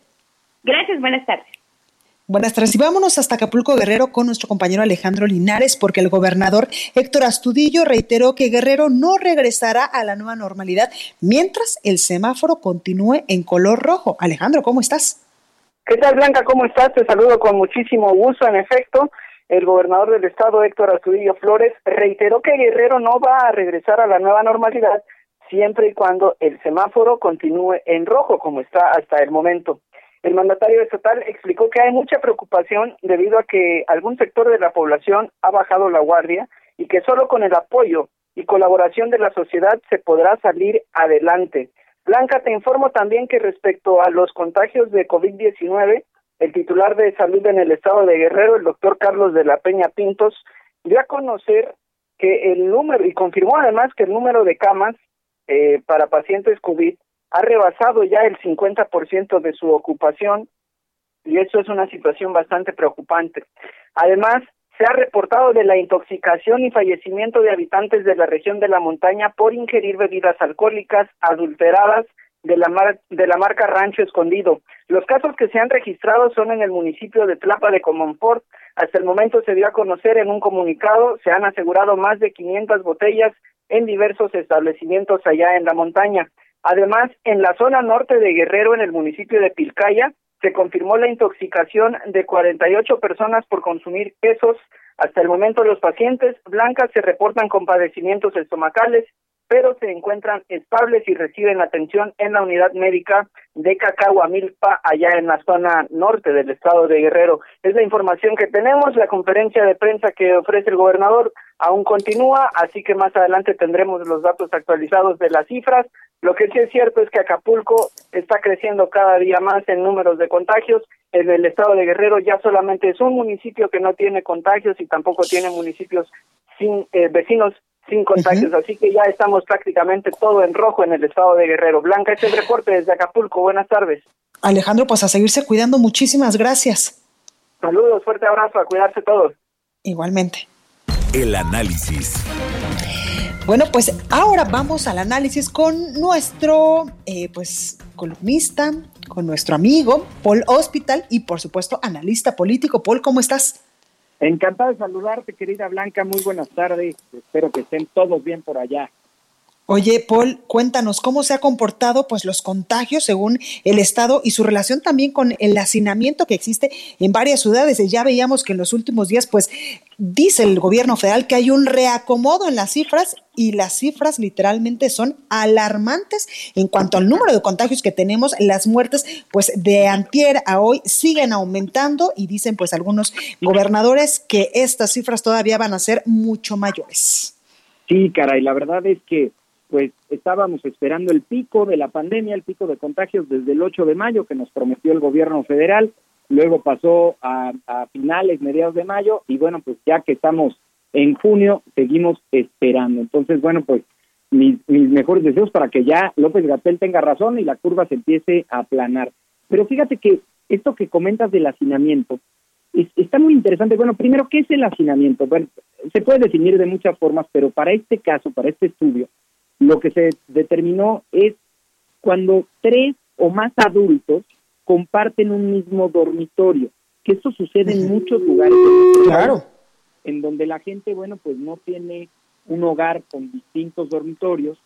Gracias, buenas tardes. Buenas tardes y vámonos hasta Acapulco Guerrero con nuestro compañero Alejandro Linares porque el gobernador Héctor Astudillo reiteró que Guerrero no regresará a la nueva normalidad mientras el semáforo continúe en color rojo. Alejandro, ¿cómo estás? ¿Qué tal Blanca? ¿Cómo estás? Te saludo con muchísimo gusto. En efecto, el gobernador del estado Héctor Astudillo Flores reiteró que Guerrero no va a regresar a la nueva normalidad siempre y cuando el semáforo continúe en rojo como está hasta el momento. El mandatario estatal explicó que hay mucha preocupación debido a que algún sector de la población ha bajado la guardia y que solo con el apoyo y colaboración de la sociedad se podrá salir adelante. Blanca, te informo también que respecto a los contagios de COVID-19, el titular de salud en el estado de Guerrero, el doctor Carlos de la Peña Pintos, dio a conocer que el número, y confirmó además que el número de camas eh, para pacientes COVID ha rebasado ya el 50% de su ocupación y eso es una situación bastante preocupante. Además, se ha reportado de la intoxicación y fallecimiento de habitantes de la región de la montaña por ingerir bebidas alcohólicas adulteradas de la, de la marca Rancho Escondido. Los casos que se han registrado son en el municipio de Tlapa de Comonfort. Hasta el momento se dio a conocer en un comunicado, se han asegurado más de 500 botellas en diversos establecimientos allá en la montaña. Además, en la zona norte de Guerrero, en el municipio de Pilcaya, se confirmó la intoxicación de 48 personas por consumir quesos. Hasta el momento los pacientes blancas se reportan con padecimientos estomacales, pero se encuentran estables y reciben atención en la unidad médica de Cacahuamilpa, allá en la zona norte del estado de Guerrero. Es la información que tenemos, la conferencia de prensa que ofrece el gobernador aún continúa, así que más adelante tendremos los datos actualizados de las cifras. Lo que sí es cierto es que Acapulco está creciendo cada día más en números de contagios. En el estado de Guerrero ya solamente es un municipio que no tiene contagios y tampoco tiene municipios sin eh, vecinos sin contagios, así que ya estamos prácticamente todo en rojo en el estado de Guerrero. Blanca, este reporte desde Acapulco. Buenas tardes. Alejandro, pues a seguirse cuidando. Muchísimas gracias. Saludos, fuerte abrazo, a cuidarse todos. Igualmente. El análisis. Bueno, pues ahora vamos al análisis con nuestro eh, pues columnista, con nuestro amigo Paul Hospital y por supuesto analista político. Paul, ¿cómo estás? Encantado de saludarte, querida Blanca. Muy buenas tardes. Espero que estén todos bien por allá. Oye, Paul, cuéntanos cómo se ha comportado pues los contagios según el estado y su relación también con el hacinamiento que existe en varias ciudades. Ya veíamos que en los últimos días pues dice el gobierno federal que hay un reacomodo en las cifras y las cifras literalmente son alarmantes en cuanto al número de contagios que tenemos, las muertes pues de antier a hoy siguen aumentando y dicen pues algunos gobernadores que estas cifras todavía van a ser mucho mayores. Sí, caray, la verdad es que pues estábamos esperando el pico de la pandemia, el pico de contagios desde el 8 de mayo que nos prometió el gobierno federal, luego pasó a, finales, mediados de mayo, y bueno, pues ya que estamos en junio, seguimos esperando. Entonces, bueno, pues mis, mis mejores deseos para que ya López Gatel tenga razón y la curva se empiece a aplanar. Pero fíjate que esto que comentas del hacinamiento está muy interesante. Bueno, primero, ¿qué es el hacinamiento? Se puede definir de muchas formas, pero para este caso, para este estudio, lo que se determinó es cuando tres o más adultos comparten un mismo dormitorio, que eso sucede en muchos lugares. Claro. En donde la gente, bueno, pues no tiene un hogar con distintos dormitorios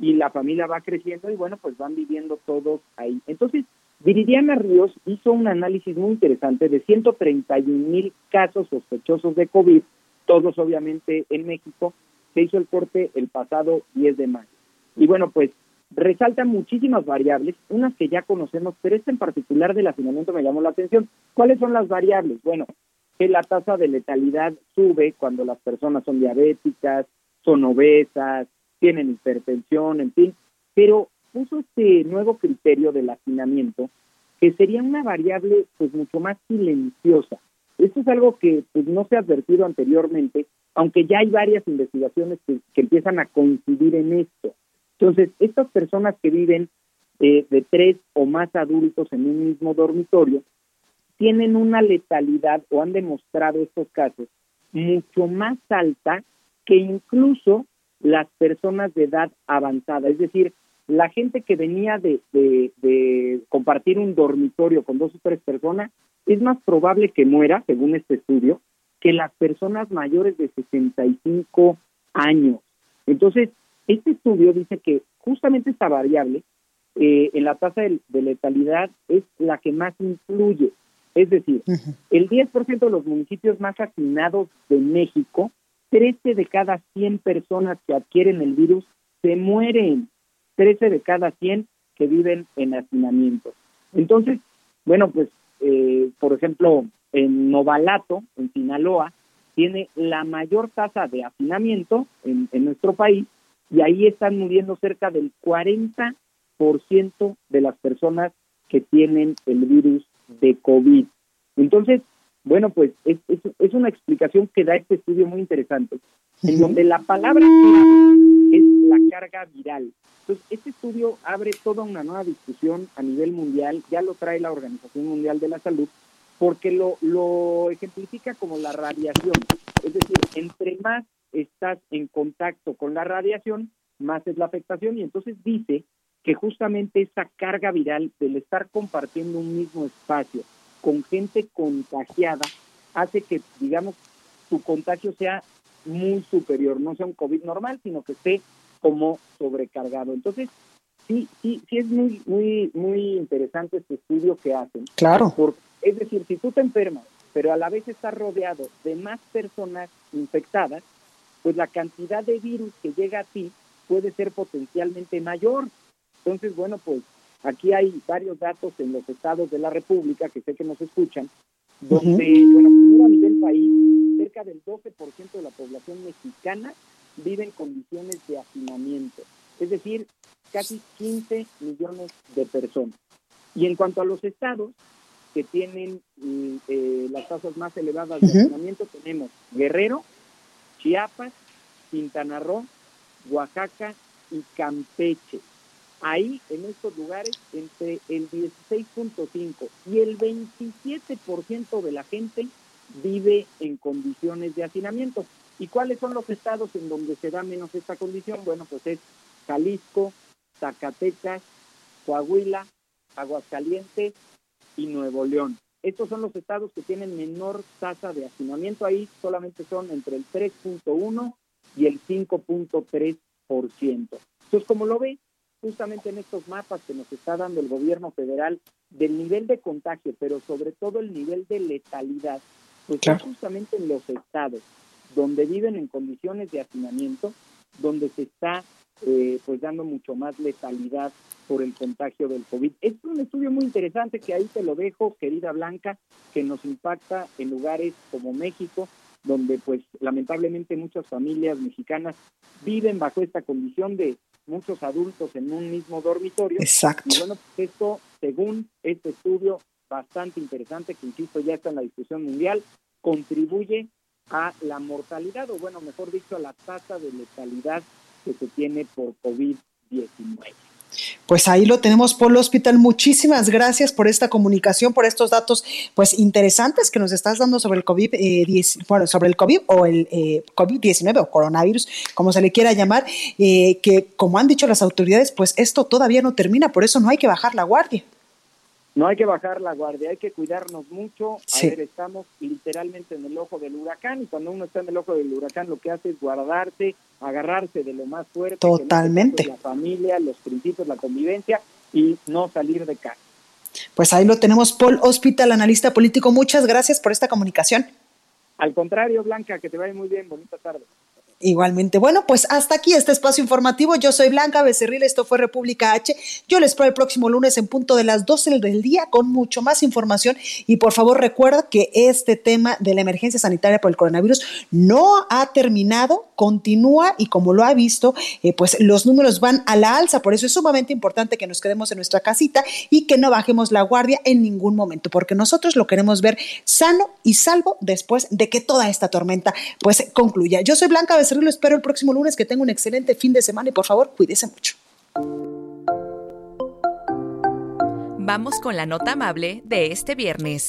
y la familia va creciendo y bueno, pues van viviendo todos ahí. Entonces, Viridiana Ríos hizo un análisis muy interesante de 131 mil casos sospechosos de COVID, todos obviamente en México, se hizo el corte el pasado 10 de mayo. Y bueno, pues resalta muchísimas variables, unas que ya conocemos, pero esta en particular del hacinamiento me llamó la atención. ¿Cuáles son las variables? Bueno, que la tasa de letalidad sube cuando las personas son diabéticas, son obesas, tienen hipertensión, en fin, pero puso este nuevo criterio del hacinamiento que sería una variable pues mucho más silenciosa. Esto es algo que pues, no se ha advertido anteriormente, aunque ya hay varias investigaciones que, empiezan a coincidir en esto. Entonces, estas personas que viven eh, de tres o más adultos en un mismo dormitorio tienen una letalidad o han demostrado estos casos mucho más alta que incluso las personas de edad avanzada. Es decir, la gente que venía de, de, compartir un dormitorio con dos o tres personas es más probable que muera, según este estudio, que las personas mayores de 65 años. Entonces, este estudio dice que justamente esta variable eh, en la tasa de, letalidad es la que más influye. Es decir, el 10% de los municipios más hacinados de México, 13 de cada 100 personas que adquieren el virus se mueren. 13 de cada 100 que viven en hacinamiento. Entonces, bueno, pues, eh, por ejemplo, en Novalato, en Sinaloa, tiene la mayor tasa de hacinamiento en, en nuestro país y ahí están muriendo cerca del 40% de las personas que tienen el virus de COVID. Entonces, bueno, pues es, es, una explicación que da este estudio muy interesante, en donde la palabra es la carga viral. Entonces, este estudio abre toda una nueva discusión a nivel mundial, ya lo trae la Organización Mundial de la Salud, porque lo, lo ejemplifica como la radiación. Es decir, entre más estás en contacto con la radiación, más es la afectación y entonces dice que justamente esa carga viral del estar compartiendo un mismo espacio con gente contagiada hace que, digamos, su contagio sea muy superior, no sea un COVID normal, sino que esté como sobrecargado. Entonces, sí, sí, sí es muy, muy, muy interesante este estudio que hacen. Claro. es decir, si tú te enfermas, pero a la vez estás rodeado de más personas infectadas, pues la cantidad de virus que llega a ti puede ser potencialmente mayor. Entonces, bueno, pues aquí hay varios datos en los estados de la República que sé que nos escuchan, donde, bueno, primero a nivel país, cerca del 12% de la población mexicana vive en condiciones de hacinamiento, es decir, casi 15 millones de personas. Y en cuanto a los estados que tienen mm, eh, las tasas más elevadas de hacinamiento, tenemos Guerrero, Chiapas, Quintana Roo, Oaxaca y Campeche. Ahí, en estos lugares, entre el 16.5 y el 27% de la gente vive en condiciones de hacinamiento. ¿Y cuáles son los estados en donde se da menos esta condición? Bueno, pues es Jalisco, Zacatecas, Coahuila, Aguascalientes y Nuevo León. Estos son los estados que tienen menor tasa de hacinamiento. Ahí solamente son entre el 3.1 y el 5.3%. Entonces, como lo ve, justamente en estos mapas que nos está dando el gobierno federal del nivel de contagio, pero sobre todo el nivel de letalidad, pues justamente en los estados donde viven en condiciones de hacinamiento, donde se está eh, pues dando mucho más letalidad por el contagio del COVID. Es un estudio muy interesante que ahí te lo dejo, querida Blanca, que nos impacta en lugares como México, donde pues lamentablemente muchas familias mexicanas viven bajo esta condición de muchos adultos en un mismo dormitorio. Exacto. Y bueno, pues esto, según este estudio bastante interesante, que insisto ya está en la discusión mundial, contribuye a la mortalidad, o bueno, mejor dicho, a la tasa de letalidad que se tiene por COVID-19. Pues ahí lo tenemos, Polo Hospital. Muchísimas gracias por esta comunicación, por estos datos pues interesantes que nos estás dando sobre el COVID, eh, bueno, sobre el COVID o el eh, COVID-19 o coronavirus, como se le quiera llamar, eh, que como han dicho las autoridades, pues esto todavía no termina, por eso no hay que bajar la guardia. No hay que bajar la guardia, hay que cuidarnos mucho. A ver, estamos literalmente en el ojo del huracán y cuando uno está en el ojo del huracán lo que hace es guardarse, agarrarse de lo más fuerte. Totalmente. la familia, los principios, la convivencia y no salir de casa. Pues ahí lo tenemos, Paul Hospital, analista político. Muchas gracias por esta comunicación. Al contrario, Blanca, que te vaya muy bien. Bonita tarde. Igualmente. Bueno, pues hasta aquí este espacio informativo. Yo soy Blanca Becerril, esto fue República H. Yo les espero el próximo lunes en punto de las 12 del día con mucho más información. Y por favor recuerda que este tema de la emergencia sanitaria por el coronavirus no ha terminado, continúa y como lo ha visto, eh, pues los números van a la alza. Por eso es sumamente importante que nos quedemos en nuestra casita y que no bajemos la guardia en ningún momento, porque nosotros lo queremos ver sano y salvo después de que toda esta tormenta pues concluya. Yo soy Blanca Becerril lo espero el próximo lunes. Que tenga un excelente fin de semana y por favor, cuídese mucho. Vamos con la nota amable de este viernes.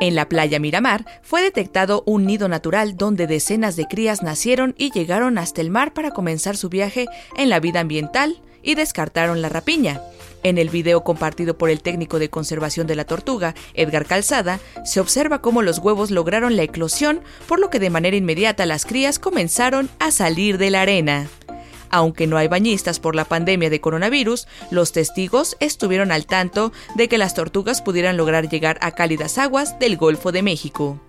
En la playa Miramar fue detectado un nido natural donde decenas de crías nacieron y llegaron hasta el mar para comenzar su viaje en la vida ambiental y descartaron la rapiña. En el video compartido por el técnico de conservación de la tortuga, Edgar Calzada, se observa cómo los huevos lograron la eclosión, por lo que de manera inmediata las crías comenzaron a salir de la arena. Aunque no hay bañistas por la pandemia de coronavirus, los testigos estuvieron al tanto de que las tortugas pudieran lograr llegar a cálidas aguas del Golfo de México.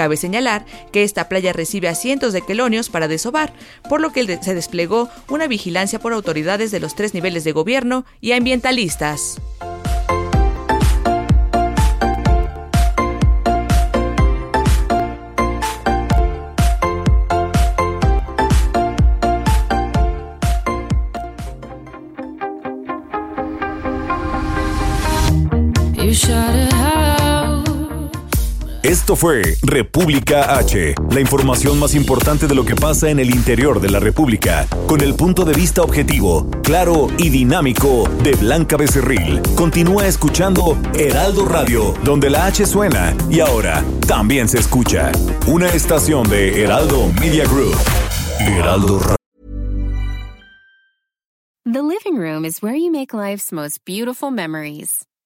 Cabe señalar que esta playa recibe a cientos de quelonios para desovar, por lo que se desplegó una vigilancia por autoridades de los tres niveles de gobierno y ambientalistas. Esto fue República H, la información más importante de lo que pasa en el interior de la República, con el punto de vista objetivo, claro y dinámico de Blanca Becerril. Continúa escuchando Heraldo Radio, donde la H suena y ahora también se escucha. Una estación de Heraldo Media Group. Heraldo Radio. The living room is where you make life's most beautiful memories.